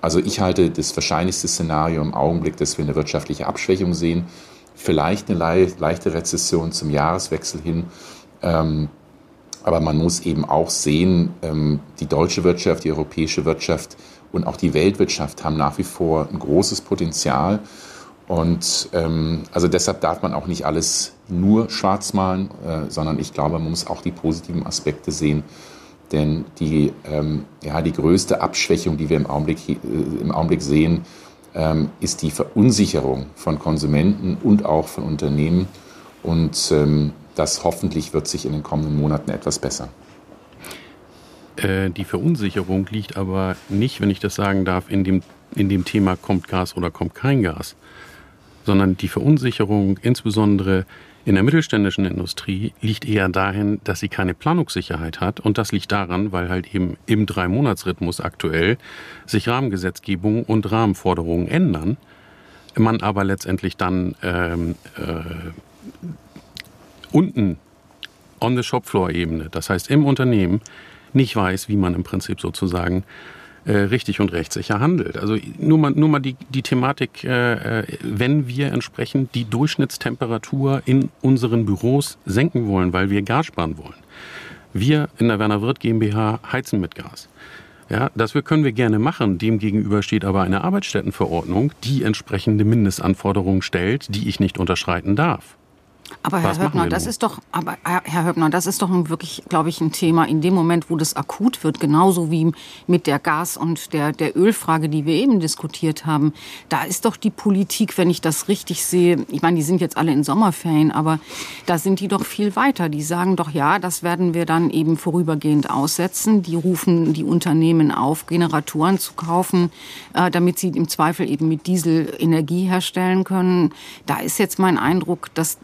Also ich halte das wahrscheinlichste Szenario im Augenblick, dass wir eine wirtschaftliche Abschwächung sehen, vielleicht eine leichte Rezession zum Jahreswechsel hin. Ähm, aber man muss eben auch sehen, ähm, die deutsche Wirtschaft, die europäische Wirtschaft und auch die Weltwirtschaft haben nach wie vor ein großes Potenzial. Und ähm, also deshalb darf man auch nicht alles nur schwarz malen, äh, sondern ich glaube, man muss auch die positiven Aspekte sehen. Denn die, ähm, ja, die größte Abschwächung, die wir im Augenblick, äh, im Augenblick sehen, ist die Verunsicherung von Konsumenten und auch von Unternehmen. Und das hoffentlich wird sich in den kommenden Monaten etwas bessern. Äh, die Verunsicherung liegt aber nicht, wenn ich das sagen darf, in dem, in dem Thema kommt Gas oder kommt kein Gas, sondern die Verunsicherung insbesondere in der mittelständischen Industrie liegt eher dahin, dass sie keine Planungssicherheit hat. Und das liegt daran, weil halt eben im Drei-Monats-Rhythmus aktuell sich Rahmengesetzgebung und Rahmenforderungen ändern. Man aber letztendlich dann ähm, äh, unten on the shop floor Ebene, das heißt im Unternehmen, nicht weiß, wie man im Prinzip sozusagen äh, richtig und rechtssicher handelt. Also nur mal, nur mal die, die Thematik, äh, äh, wenn wir entsprechend die Durchschnittstemperatur in unseren Büros senken wollen, weil wir Gas sparen wollen. Wir in der Werner Wirth GmbH heizen mit Gas. Ja, das können wir gerne machen. Demgegenüber steht aber eine Arbeitsstättenverordnung, die entsprechende Mindestanforderungen stellt, die ich nicht unterschreiten darf. Aber Herr Höppner, das ist doch, aber Herr Höppner, das ist doch wirklich, glaube ich, ein Thema in dem Moment, wo das akut wird, genauso wie mit der Gas- und der, der Ölfrage, die wir eben diskutiert haben. Da ist doch die Politik, wenn ich das richtig sehe, ich meine, die sind jetzt alle in Sommerferien, aber da sind die doch viel weiter. Die sagen doch, ja, das werden wir dann eben vorübergehend aussetzen. Die rufen die Unternehmen auf, Generatoren zu kaufen, äh, damit sie im Zweifel eben mit Diesel Energie herstellen können. Da ist jetzt mein Eindruck, dass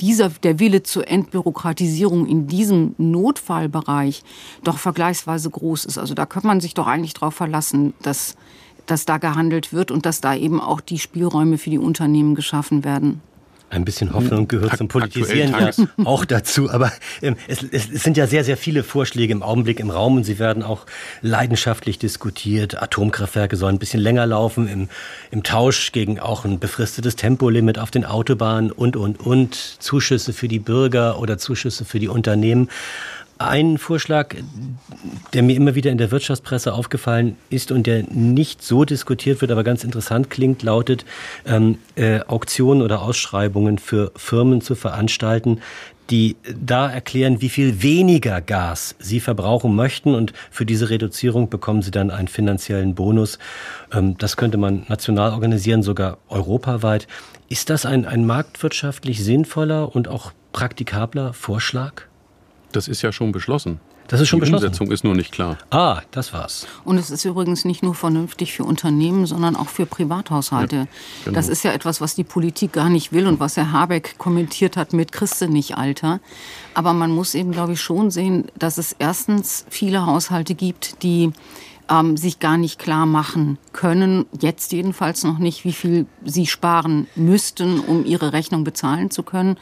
dieser, der Wille zur Entbürokratisierung in diesem Notfallbereich doch vergleichsweise groß ist. Also da könnte man sich doch eigentlich darauf verlassen, dass, dass da gehandelt wird und dass da eben auch die Spielräume für die Unternehmen geschaffen werden. Ein bisschen Hoffnung gehört zum Politisieren ja auch dazu. Aber ähm, es, es, sind ja sehr, sehr viele Vorschläge im Augenblick im Raum und sie werden auch leidenschaftlich diskutiert. Atomkraftwerke sollen ein bisschen länger laufen im, im Tausch gegen auch ein befristetes Tempolimit auf den Autobahnen und, und, und. Zuschüsse für die Bürger oder Zuschüsse für die Unternehmen. Ein Vorschlag, der mir immer wieder in der Wirtschaftspresse aufgefallen ist und der nicht so diskutiert wird, aber ganz interessant klingt, lautet, ähm, äh, Auktionen oder Ausschreibungen für Firmen zu veranstalten, die da erklären, wie viel weniger Gas sie verbrauchen möchten und für diese Reduzierung bekommen sie dann einen finanziellen Bonus. Ähm, das könnte man national organisieren, sogar europaweit. Ist das ein, ein marktwirtschaftlich sinnvoller und auch praktikabler Vorschlag? Das ist ja schon beschlossen. Das ist schon die beschlossen. Die Umsetzung ist nur nicht klar. Ah, das war's. Und es ist übrigens nicht nur vernünftig für Unternehmen, sondern auch für Privathaushalte. Ja, genau. Das ist ja etwas, was die Politik gar nicht will und was Herr Habeck kommentiert hat mit Christe nicht Alter. Aber man muss eben, glaube ich, schon sehen, dass es erstens viele Haushalte gibt, die ähm, sich gar nicht klar machen können, jetzt jedenfalls noch nicht, wie viel sie sparen müssten, um ihre Rechnung bezahlen zu können.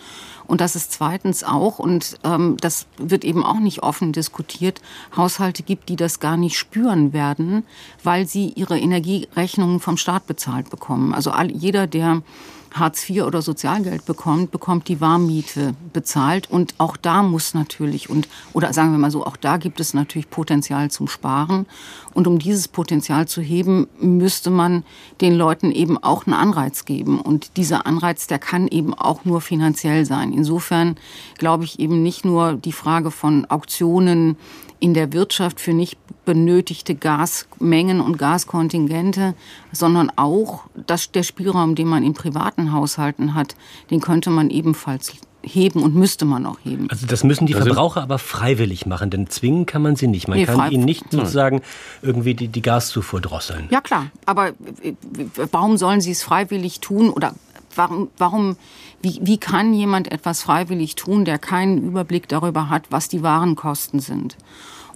Und dass es zweitens auch, und ähm, das wird eben auch nicht offen diskutiert, Haushalte gibt, die das gar nicht spüren werden, weil sie ihre Energierechnungen vom Staat bezahlt bekommen. Also all, jeder, der Hartz IV oder Sozialgeld bekommt, bekommt die Warmmiete bezahlt. Und auch da muss natürlich, und, oder sagen wir mal so, auch da gibt es natürlich Potenzial zum Sparen. Und um dieses Potenzial zu heben, müsste man den Leuten eben auch einen Anreiz geben. Und dieser Anreiz, der kann eben auch nur finanziell sein. Insofern glaube ich eben nicht nur die Frage von Auktionen, in der Wirtschaft für nicht benötigte Gasmengen und Gaskontingente, sondern auch das, der Spielraum, den man in privaten Haushalten hat, den könnte man ebenfalls heben und müsste man auch heben. Also das müssen die also Verbraucher aber freiwillig machen, denn zwingen kann man sie nicht. Man nee, kann ihnen nicht sozusagen irgendwie die, die Gaszufuhr drosseln. Ja klar, aber warum sollen sie es freiwillig tun oder warum, warum wie, wie kann jemand etwas freiwillig tun, der keinen Überblick darüber hat, was die Warenkosten sind?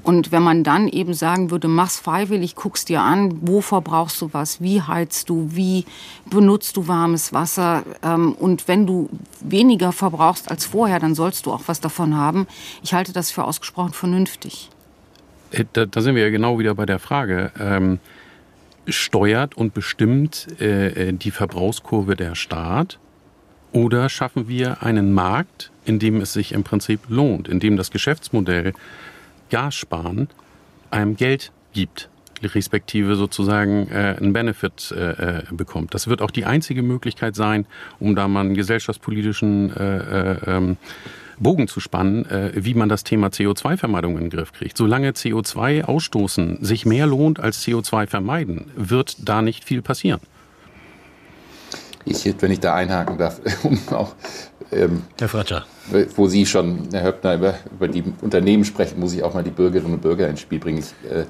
Und wenn man dann eben sagen würde, mach's freiwillig, guck's dir an, wo verbrauchst du was, wie heizt du, wie benutzt du warmes Wasser ähm, und wenn du weniger verbrauchst als vorher, dann sollst du auch was davon haben. Ich halte das für ausgesprochen vernünftig. Äh, da, da sind wir ja genau wieder bei der Frage. Ähm, steuert und bestimmt äh, äh, die Verbrauchskurve der Staat oder schaffen wir einen Markt, in dem es sich im Prinzip lohnt, in dem das Geschäftsmodell Gas sparen einem Geld gibt, respektive sozusagen äh, einen Benefit äh, äh, bekommt. Das wird auch die einzige Möglichkeit sein, um da mal einen gesellschaftspolitischen äh, äh, ähm, Bogen zu spannen, äh, wie man das Thema CO2-Vermeidung in den Griff kriegt. Solange CO2 ausstoßen sich mehr lohnt als CO2 vermeiden, wird da nicht viel passieren. Ich, wenn ich da einhaken darf, um auch ähm, Herr Fratscher. Wo Sie schon, Herr Höppner, über, über, die Unternehmen sprechen, muss ich auch mal die Bürgerinnen und Bürger ins Spiel bringen. Ich, äh,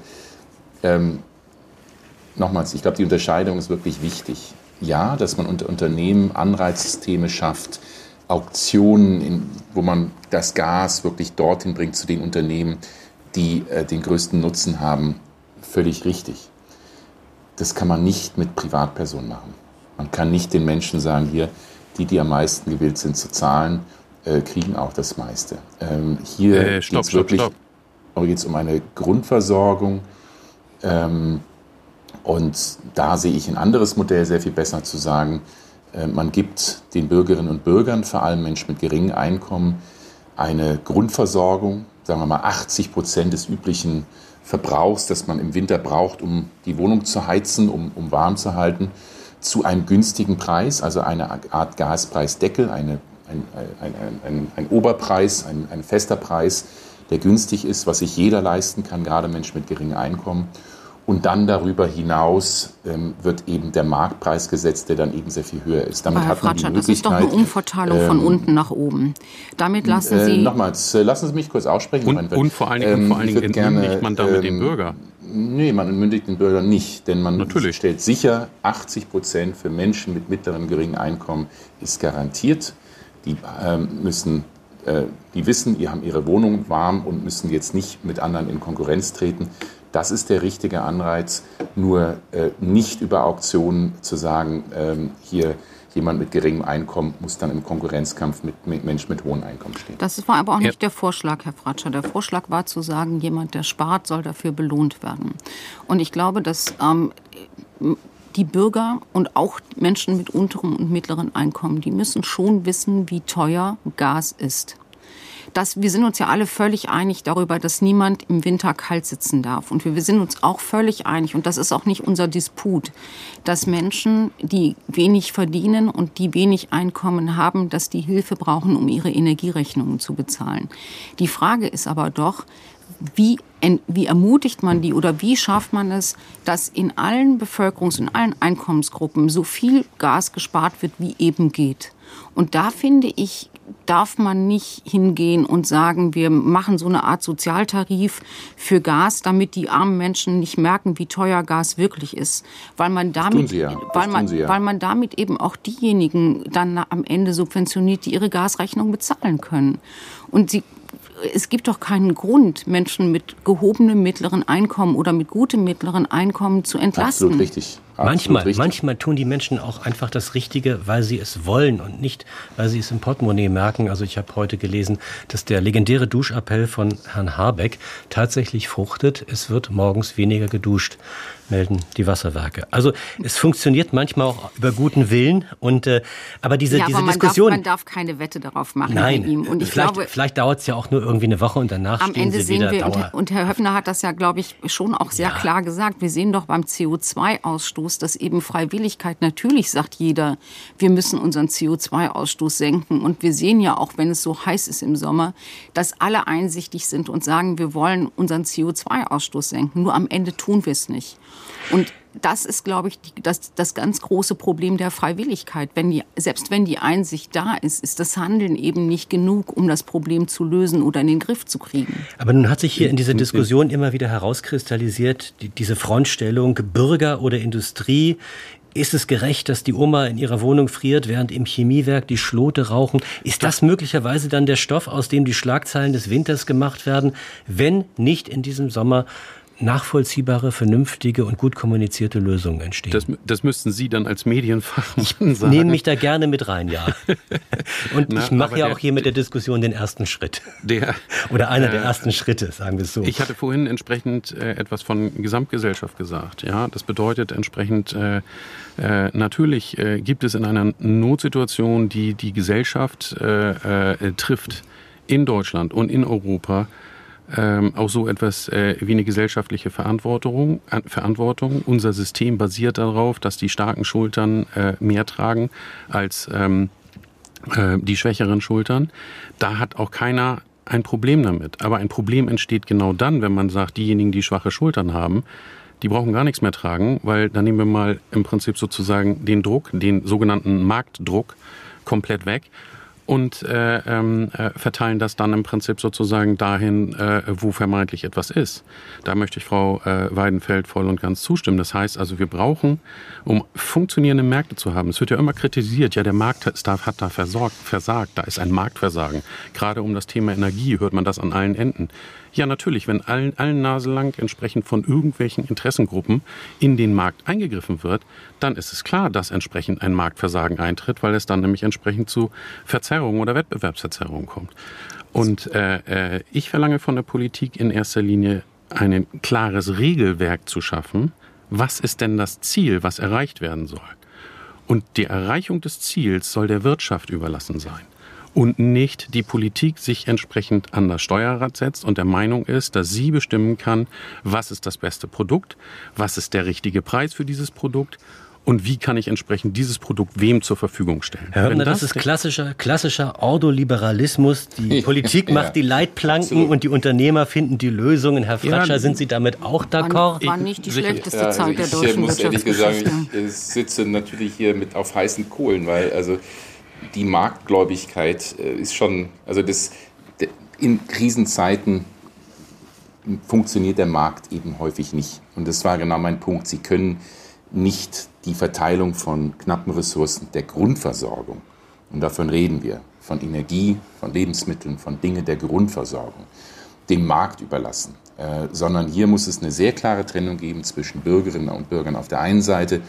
ähm, nochmals, ich glaube, die Unterscheidung ist wirklich wichtig. Ja, dass man unter Unternehmen Anreizsysteme schafft, Auktionen, in, wo man das Gas wirklich dorthin bringt zu den Unternehmen, die äh, den größten Nutzen haben, völlig richtig. Das kann man nicht mit Privatpersonen machen. Man kann nicht den Menschen sagen, hier, die, die am meisten gewillt sind zu zahlen, äh, kriegen auch das meiste. Ähm, hier äh, geht es wirklich geht's um eine Grundversorgung. Ähm, und da sehe ich ein anderes Modell sehr viel besser zu sagen, man gibt den Bürgerinnen und Bürgern, vor allem Menschen mit geringem Einkommen, eine Grundversorgung, sagen wir mal 80 Prozent des üblichen Verbrauchs, das man im Winter braucht, um die Wohnung zu heizen, um, um warm zu halten zu einem günstigen Preis, also eine Art Gaspreisdeckel, eine, ein, ein, ein, ein Oberpreis, ein, ein fester Preis, der günstig ist, was sich jeder leisten kann, gerade Menschen mit geringem Einkommen. Und dann darüber hinaus ähm, wird eben der Marktpreis gesetzt, der dann eben sehr viel höher ist. Damit hat man die Möglichkeit, das ist doch eine Umverteilung ähm, von unten nach oben. Damit lassen äh, Sie... nochmals, äh, lassen Sie mich kurz aussprechen. Und, und vor allen Dingen, ähm, vor allen Dingen entmündigt man damit ähm, den Bürger. Nee, man entmündigt den Bürger nicht, denn man Natürlich. stellt sicher, 80 Prozent für Menschen mit mittlerem geringen Einkommen ist garantiert. Die ähm, müssen, äh, die wissen, die haben ihre Wohnung warm und müssen jetzt nicht mit anderen in Konkurrenz treten. Das ist der richtige Anreiz, nur äh, nicht über Auktionen zu sagen, ähm, hier jemand mit geringem Einkommen muss dann im Konkurrenzkampf mit, mit Menschen mit hohem Einkommen stehen. Das war aber auch nicht ja. der Vorschlag, Herr Fratscher. Der Vorschlag war zu sagen, jemand, der spart, soll dafür belohnt werden. Und ich glaube, dass ähm, die Bürger und auch Menschen mit unterem und mittleren Einkommen, die müssen schon wissen, wie teuer Gas ist dass wir sind uns ja alle völlig einig darüber, dass niemand im Winter kalt sitzen darf. Und wir, wir sind uns auch völlig einig, und das ist auch nicht unser Disput, dass Menschen, die wenig verdienen und die wenig Einkommen haben, dass die Hilfe brauchen, um ihre Energierechnungen zu bezahlen. Die Frage ist aber doch, wie, wie ermutigt man die oder wie schafft man es, dass in allen Bevölkerungs- und allen Einkommensgruppen so viel Gas gespart wird, wie eben geht? Und da finde ich, darf man nicht hingehen und sagen, wir machen so eine Art Sozialtarif für Gas, damit die armen Menschen nicht merken, wie teuer Gas wirklich ist, weil man damit, ja. weil man, ja. weil man damit eben auch diejenigen dann am Ende subventioniert, die ihre Gasrechnung bezahlen können. Und sie es gibt doch keinen Grund, Menschen mit gehobenem mittleren Einkommen oder mit gutem mittleren Einkommen zu entlasten. Absolut richtig. Manchmal, richtig. manchmal tun die Menschen auch einfach das Richtige, weil sie es wollen und nicht, weil sie es im Portemonnaie merken. Also ich habe heute gelesen, dass der legendäre Duschappell von Herrn Habeck tatsächlich fruchtet. Es wird morgens weniger geduscht melden die Wasserwerke. Also es funktioniert manchmal auch über guten Willen und äh, aber diese, ja, diese aber man Diskussion. Darf, man darf keine Wette darauf machen Nein, bei ihm. Und ich vielleicht, glaube, vielleicht dauert es ja auch nur irgendwie eine Woche und danach am stehen Ende sie sehen wieder wir und, und Herr Höffner hat das ja, glaube ich, schon auch sehr ja. klar gesagt. Wir sehen doch beim CO2-Ausstoß, dass eben Freiwilligkeit natürlich sagt jeder, wir müssen unseren CO2-Ausstoß senken und wir sehen ja auch, wenn es so heiß ist im Sommer, dass alle einsichtig sind und sagen, wir wollen unseren CO2-Ausstoß senken. Nur am Ende tun wir es nicht. Und das ist, glaube ich, die, das, das ganz große Problem der Freiwilligkeit. Wenn die, selbst wenn die Einsicht da ist, ist das Handeln eben nicht genug, um das Problem zu lösen oder in den Griff zu kriegen. Aber nun hat sich hier in dieser Diskussion immer wieder herauskristallisiert, die, diese Frontstellung Bürger oder Industrie Ist es gerecht, dass die Oma in ihrer Wohnung friert, während im Chemiewerk die Schlote rauchen? Ist das möglicherweise dann der Stoff, aus dem die Schlagzeilen des Winters gemacht werden, wenn nicht in diesem Sommer nachvollziehbare, vernünftige und gut kommunizierte Lösungen entstehen. Das, das müssten Sie dann als Medienfachmann sagen. Ich nehme mich da gerne mit rein, ja. Und Na, ich mache ja auch hier mit der Diskussion den ersten Schritt. Der, Oder einer äh, der ersten Schritte, sagen wir es so. Ich hatte vorhin entsprechend äh, etwas von Gesamtgesellschaft gesagt. Ja, das bedeutet entsprechend, äh, äh natürlich äh, gibt es in einer Notsituation, die die Gesellschaft äh, trifft, in Deutschland und in Europa, ähm, auch so etwas äh, wie eine gesellschaftliche Verantwortung, äh, Verantwortung. Unser System basiert darauf, dass die starken Schultern äh, mehr tragen als ähm, äh, die schwächeren Schultern. Da hat auch keiner ein Problem damit. Aber ein Problem entsteht genau dann, wenn man sagt, diejenigen, die schwache Schultern haben, die brauchen gar nichts mehr tragen, weil dann nehmen wir mal im Prinzip sozusagen den Druck, den sogenannten Marktdruck komplett weg und äh, ähm, äh, verteilen das dann im Prinzip sozusagen dahin, äh, wo vermeintlich etwas ist. Da möchte ich Frau äh, Weidenfeld voll und ganz zustimmen. Das heißt also, wir brauchen, um funktionierende Märkte zu haben, es wird ja immer kritisiert, ja, der Markt hat da versorgt, versagt, da ist ein Marktversagen. Gerade um das Thema Energie hört man das an allen Enden. Ja, natürlich, wenn allen, allen Nase lang entsprechend von irgendwelchen Interessengruppen in den Markt eingegriffen wird, dann ist es klar, dass entsprechend ein Marktversagen eintritt, weil es dann nämlich entsprechend zu Verzerrungen oder Wettbewerbsverzerrungen kommt. Und äh, äh, ich verlange von der Politik in erster Linie ein klares Regelwerk zu schaffen. Was ist denn das Ziel, was erreicht werden soll? Und die Erreichung des Ziels soll der Wirtschaft überlassen sein und nicht die Politik sich entsprechend an das Steuerrad setzt und der Meinung ist, dass sie bestimmen kann, was ist das beste Produkt, was ist der richtige Preis für dieses Produkt und wie kann ich entsprechend dieses Produkt wem zur Verfügung stellen. Herr Höppner, das, das, ist klassischer, klassischer Ordoliberalismus. Die Politik macht ja, die Leitplanken absolut. und die Unternehmer finden die Lösungen. Herr Fratscher, ja, sind Sie damit auch d'accord? War nicht die schlechteste ja, also Zeit der deutschen Ich muss ehrlich gesagt, ich sitze natürlich hier mit auf heißen Kohlen, weil also die Marktgläubigkeit äh, ist schon, also das, in Krisenzeiten funktioniert der Markt eben häufig nicht. Und das war genau mein Punkt. Sie können nicht die Verteilung von knappen Ressourcen der Grundversorgung, und davon reden wir, von Energie, von Lebensmitteln, von Dingen der Grundversorgung, dem Markt überlassen, äh, sondern hier muss es eine sehr klare Trennung geben zwischen Bürgerinnen und Bürgern auf der einen Seite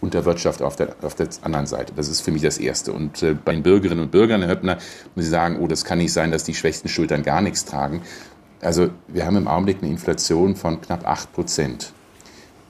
und der Wirtschaft auf der, auf der anderen Seite. Das ist für mich das Erste. Und äh, bei den Bürgerinnen und Bürgern, Herr Höppner, muss ich sagen, oh, das kann nicht sein, dass die schwächsten Schultern gar nichts tragen. Also wir haben im Augenblick eine Inflation von knapp 8 Prozent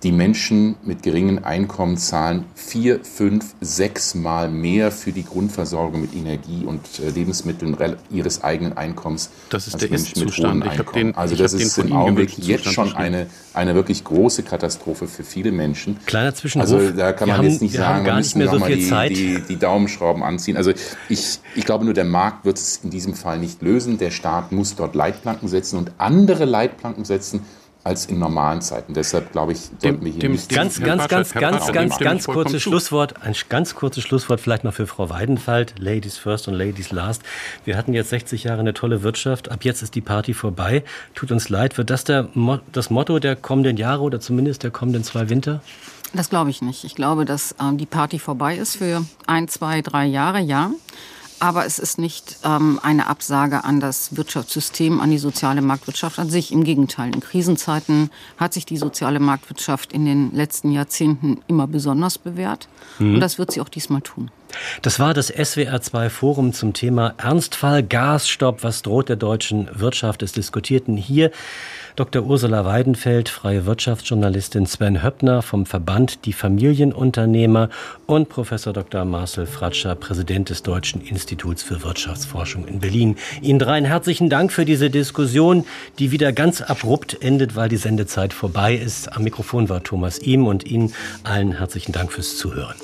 die Menschen mit geringen Einkommen zahlen vier, fünf, sechs Mal mehr für die Grundversorgung mit Energie und äh, Lebensmitteln ihres eigenen Einkommens. Das ist der Menschen mit hohen Einkommen. also das ist im Augenblick jetzt schon eine, eine wirklich große Katastrophe für viele Menschen. Kleiner Zwischenruf. Also da kann man haben, jetzt nicht sagen, wir müssen so mal die, die, die, Daumenschrauben anziehen. Also ich, ich glaube nur, der Markt wird es in diesem Fall nicht lösen. Der Staat muss dort Leitplanken setzen und andere Leitplanken setzen, als in normalen Zeiten. Deshalb glaube ich, sollten wir hier dem, nicht ganz, ganz, ganz, ganz, ganz, ganz kurzes Schlusswort. Ein ganz kurzes Schlusswort vielleicht noch für Frau Weidenfeld. Ladies first und Ladies last. Wir hatten jetzt 60 Jahre eine tolle Wirtschaft. Ab jetzt ist die Party vorbei. Tut uns leid. Wird das der, das Motto der kommenden Jahre oder zumindest der kommenden zwei Winter? Das glaube ich nicht. Ich glaube, dass ähm, die Party vorbei ist für ein, zwei, drei Jahre, ja. Aber es ist nicht ähm, eine Absage an das Wirtschaftssystem, an die soziale Marktwirtschaft an sich. Im Gegenteil, in Krisenzeiten hat sich die soziale Marktwirtschaft in den letzten Jahrzehnten immer besonders bewährt. Mhm. Und das wird sie auch diesmal tun. Das war das SWR2 Forum zum Thema Ernstfall Gasstopp. Was droht der deutschen Wirtschaft? Es diskutierten hier Dr. Ursula Weidenfeld, freie Wirtschaftsjournalistin Sven Höppner vom Verband Die Familienunternehmer und Professor Dr. Marcel Fratscher, Präsident des Deutschen Instituts für Wirtschaftsforschung in Berlin. Ihnen dreien herzlichen Dank für diese Diskussion, die wieder ganz abrupt endet, weil die Sendezeit vorbei ist. Am Mikrofon war Thomas Ihm und Ihnen allen herzlichen Dank fürs Zuhören.